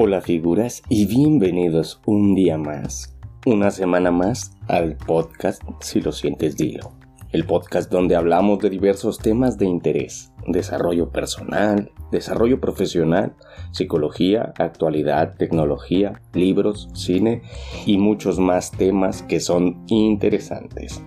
Hola figuras y bienvenidos un día más, una semana más al podcast Si lo sientes dilo. El podcast donde hablamos de diversos temas de interés, desarrollo personal, desarrollo profesional, psicología, actualidad, tecnología, libros, cine y muchos más temas que son interesantes.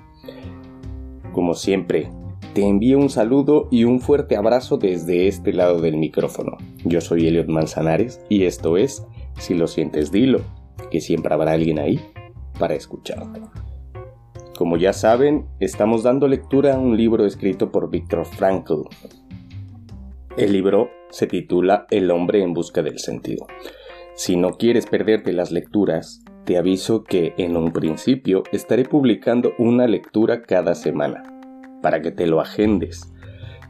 Como siempre, te envío un saludo y un fuerte abrazo desde este lado del micrófono. Yo soy Eliot Manzanares y esto es Si lo sientes dilo, que siempre habrá alguien ahí para escucharte. Como ya saben, estamos dando lectura a un libro escrito por Viktor Frankl. El libro se titula El hombre en busca del sentido. Si no quieres perderte las lecturas, te aviso que en un principio estaré publicando una lectura cada semana para que te lo agendes.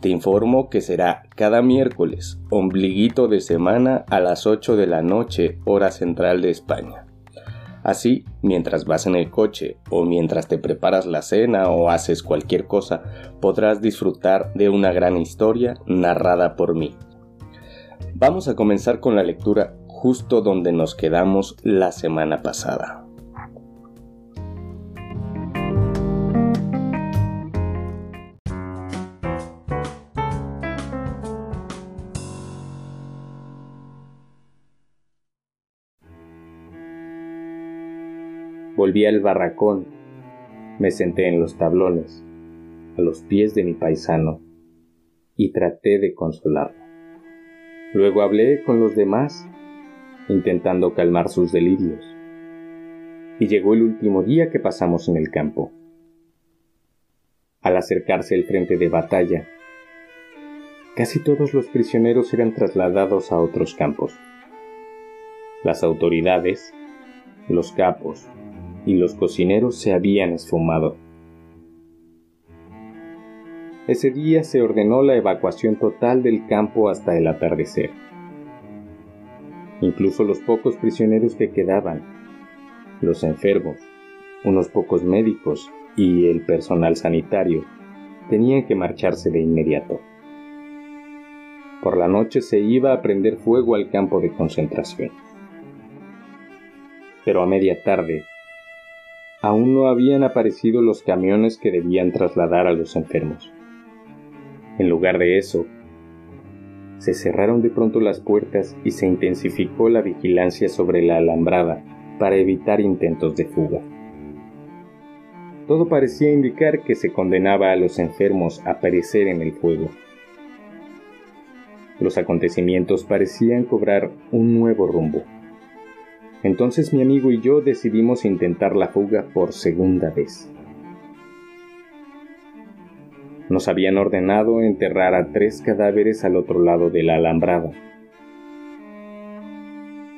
Te informo que será cada miércoles, ombliguito de semana a las 8 de la noche, hora central de España. Así, mientras vas en el coche o mientras te preparas la cena o haces cualquier cosa, podrás disfrutar de una gran historia narrada por mí. Vamos a comenzar con la lectura justo donde nos quedamos la semana pasada. Volví al barracón, me senté en los tablones, a los pies de mi paisano, y traté de consolarlo. Luego hablé con los demás, intentando calmar sus delirios. Y llegó el último día que pasamos en el campo. Al acercarse el frente de batalla, casi todos los prisioneros eran trasladados a otros campos. Las autoridades, los capos, y los cocineros se habían esfumado. Ese día se ordenó la evacuación total del campo hasta el atardecer. Incluso los pocos prisioneros que quedaban, los enfermos, unos pocos médicos y el personal sanitario, tenían que marcharse de inmediato. Por la noche se iba a prender fuego al campo de concentración. Pero a media tarde aún no habían aparecido los camiones que debían trasladar a los enfermos. En lugar de eso, se cerraron de pronto las puertas y se intensificó la vigilancia sobre la alambrada para evitar intentos de fuga. Todo parecía indicar que se condenaba a los enfermos a perecer en el fuego. Los acontecimientos parecían cobrar un nuevo rumbo. Entonces mi amigo y yo decidimos intentar la fuga por segunda vez. Nos habían ordenado enterrar a tres cadáveres al otro lado de la alambrada.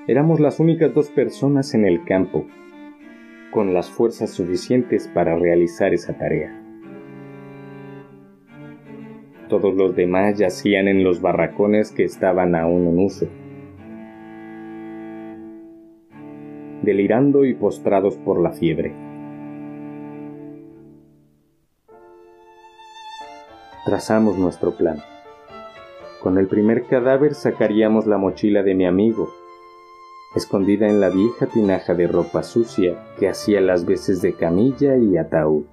Éramos las únicas dos personas en el campo, con las fuerzas suficientes para realizar esa tarea. Todos los demás yacían en los barracones que estaban aún en uso. Delirando y postrados por la fiebre. Trazamos nuestro plan. Con el primer cadáver sacaríamos la mochila de mi amigo, escondida en la vieja tinaja de ropa sucia que hacía las veces de camilla y ataúd.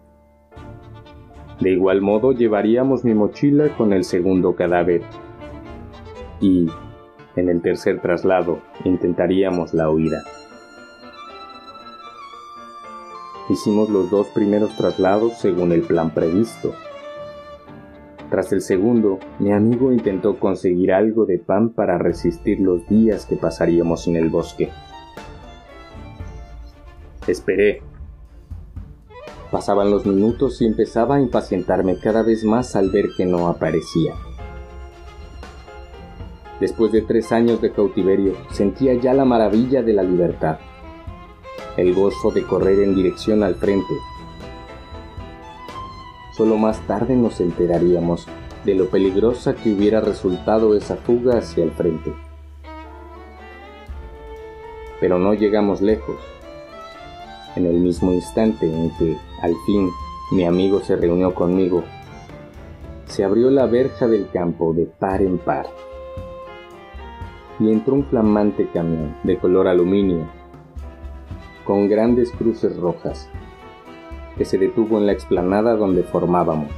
De igual modo llevaríamos mi mochila con el segundo cadáver y, en el tercer traslado, intentaríamos la huida. Hicimos los dos primeros traslados según el plan previsto. Tras el segundo, mi amigo intentó conseguir algo de pan para resistir los días que pasaríamos en el bosque. Esperé. Pasaban los minutos y empezaba a impacientarme cada vez más al ver que no aparecía. Después de tres años de cautiverio, sentía ya la maravilla de la libertad el gozo de correr en dirección al frente. Solo más tarde nos enteraríamos de lo peligrosa que hubiera resultado esa fuga hacia el frente. Pero no llegamos lejos. En el mismo instante en que, al fin, mi amigo se reunió conmigo, se abrió la verja del campo de par en par. y entró un flamante camión de color aluminio, con grandes cruces rojas, que se detuvo en la explanada donde formábamos.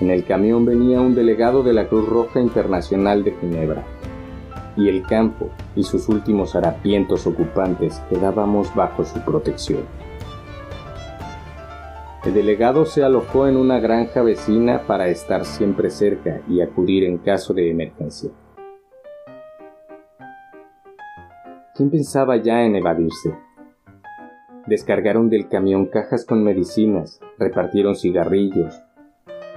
En el camión venía un delegado de la Cruz Roja Internacional de Ginebra, y el campo y sus últimos harapientos ocupantes quedábamos bajo su protección. El delegado se alojó en una granja vecina para estar siempre cerca y acudir en caso de emergencia. ¿Quién pensaba ya en evadirse? Descargaron del camión cajas con medicinas, repartieron cigarrillos,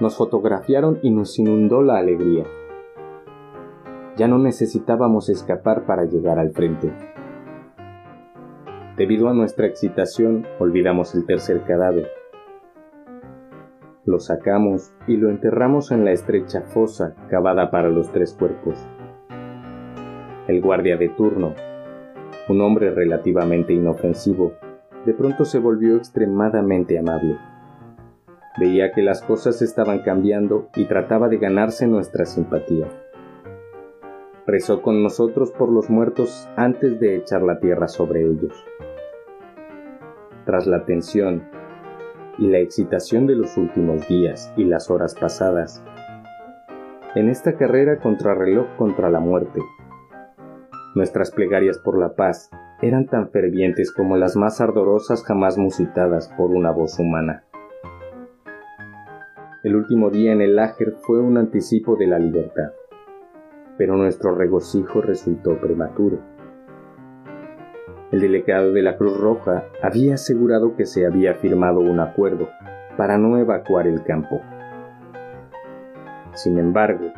nos fotografiaron y nos inundó la alegría. Ya no necesitábamos escapar para llegar al frente. Debido a nuestra excitación, olvidamos el tercer cadáver lo sacamos y lo enterramos en la estrecha fosa cavada para los tres cuerpos. El guardia de turno, un hombre relativamente inofensivo, de pronto se volvió extremadamente amable. Veía que las cosas estaban cambiando y trataba de ganarse nuestra simpatía. Rezó con nosotros por los muertos antes de echar la tierra sobre ellos. Tras la tensión y la excitación de los últimos días y las horas pasadas. En esta carrera contrarreloj contra la muerte, nuestras plegarias por la paz eran tan fervientes como las más ardorosas jamás musitadas por una voz humana. El último día en el Láger fue un anticipo de la libertad, pero nuestro regocijo resultó prematuro. El delegado de la Cruz Roja había asegurado que se había firmado un acuerdo para no evacuar el campo. Sin embargo,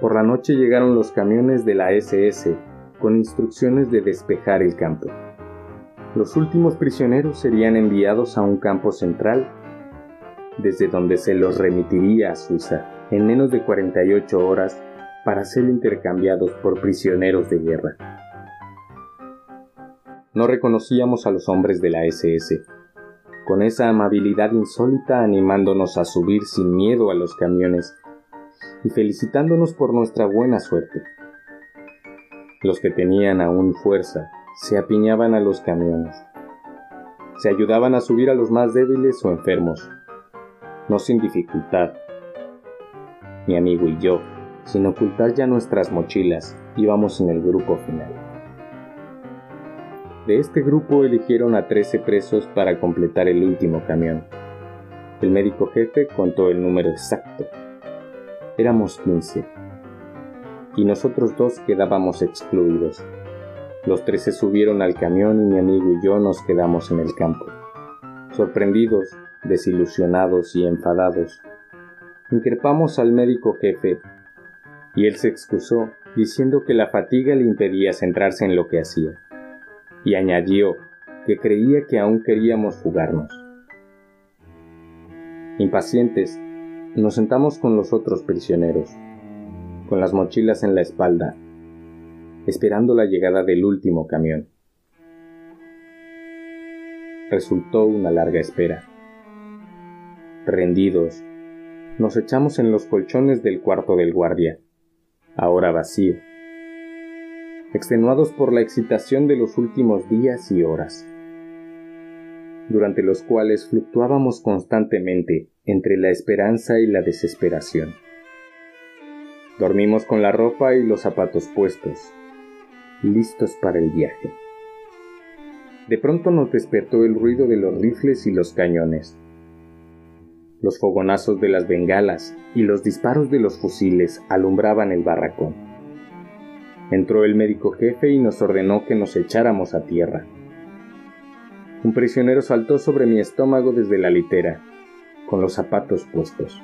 por la noche llegaron los camiones de la SS con instrucciones de despejar el campo. Los últimos prisioneros serían enviados a un campo central, desde donde se los remitiría a Suiza en menos de 48 horas para ser intercambiados por prisioneros de guerra. No reconocíamos a los hombres de la SS, con esa amabilidad insólita animándonos a subir sin miedo a los camiones y felicitándonos por nuestra buena suerte. Los que tenían aún fuerza se apiñaban a los camiones, se ayudaban a subir a los más débiles o enfermos, no sin dificultad. Mi amigo y yo, sin ocultar ya nuestras mochilas, íbamos en el grupo final. De este grupo eligieron a 13 presos para completar el último camión. El médico jefe contó el número exacto. Éramos 15. Y nosotros dos quedábamos excluidos. Los 13 subieron al camión y mi amigo y yo nos quedamos en el campo. Sorprendidos, desilusionados y enfadados, increpamos al médico jefe y él se excusó diciendo que la fatiga le impedía centrarse en lo que hacía y añadió que creía que aún queríamos fugarnos. Impacientes, nos sentamos con los otros prisioneros, con las mochilas en la espalda, esperando la llegada del último camión. Resultó una larga espera. Rendidos, nos echamos en los colchones del cuarto del guardia, ahora vacío extenuados por la excitación de los últimos días y horas, durante los cuales fluctuábamos constantemente entre la esperanza y la desesperación. Dormimos con la ropa y los zapatos puestos, listos para el viaje. De pronto nos despertó el ruido de los rifles y los cañones. Los fogonazos de las bengalas y los disparos de los fusiles alumbraban el barracón. Entró el médico jefe y nos ordenó que nos echáramos a tierra. Un prisionero saltó sobre mi estómago desde la litera, con los zapatos puestos.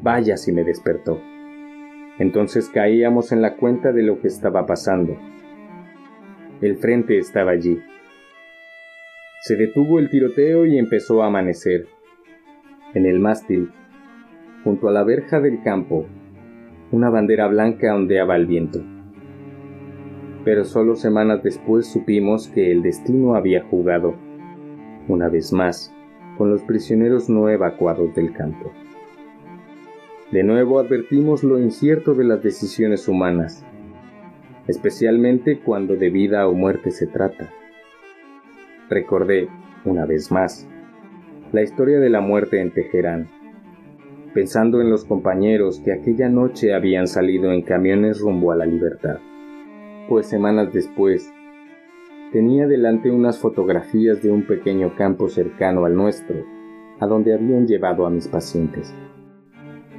Vaya si me despertó. Entonces caíamos en la cuenta de lo que estaba pasando. El frente estaba allí. Se detuvo el tiroteo y empezó a amanecer. En el mástil, junto a la verja del campo, una bandera blanca ondeaba al viento pero solo semanas después supimos que el destino había jugado, una vez más, con los prisioneros no evacuados del campo. De nuevo advertimos lo incierto de las decisiones humanas, especialmente cuando de vida o muerte se trata. Recordé, una vez más, la historia de la muerte en Teherán, pensando en los compañeros que aquella noche habían salido en camiones rumbo a la libertad, pues semanas después tenía delante unas fotografías de un pequeño campo cercano al nuestro, a donde habían llevado a mis pacientes.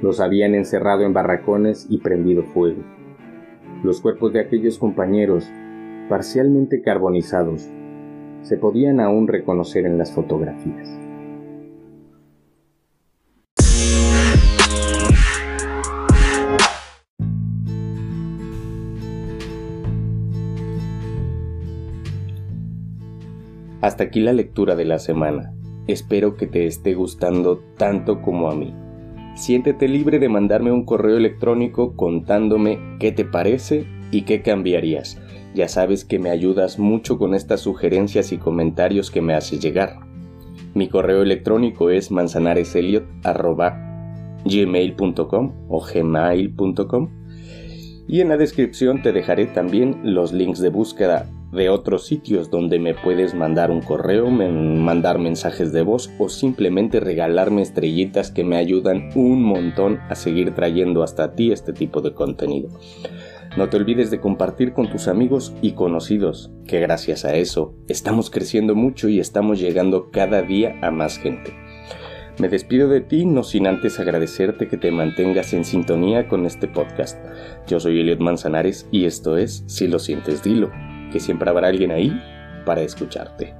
Los habían encerrado en barracones y prendido fuego. Los cuerpos de aquellos compañeros, parcialmente carbonizados, se podían aún reconocer en las fotografías. Hasta aquí la lectura de la semana. Espero que te esté gustando tanto como a mí. Siéntete libre de mandarme un correo electrónico contándome qué te parece y qué cambiarías. Ya sabes que me ayudas mucho con estas sugerencias y comentarios que me haces llegar. Mi correo electrónico es manzanareseliot.gmail.com o gmail.com y en la descripción te dejaré también los links de búsqueda de otros sitios donde me puedes mandar un correo, mandar mensajes de voz o simplemente regalarme estrellitas que me ayudan un montón a seguir trayendo hasta ti este tipo de contenido. No te olvides de compartir con tus amigos y conocidos, que gracias a eso estamos creciendo mucho y estamos llegando cada día a más gente. Me despido de ti no sin antes agradecerte que te mantengas en sintonía con este podcast. Yo soy Eliot Manzanares y esto es Si lo sientes, dilo que siempre habrá alguien ahí para escucharte.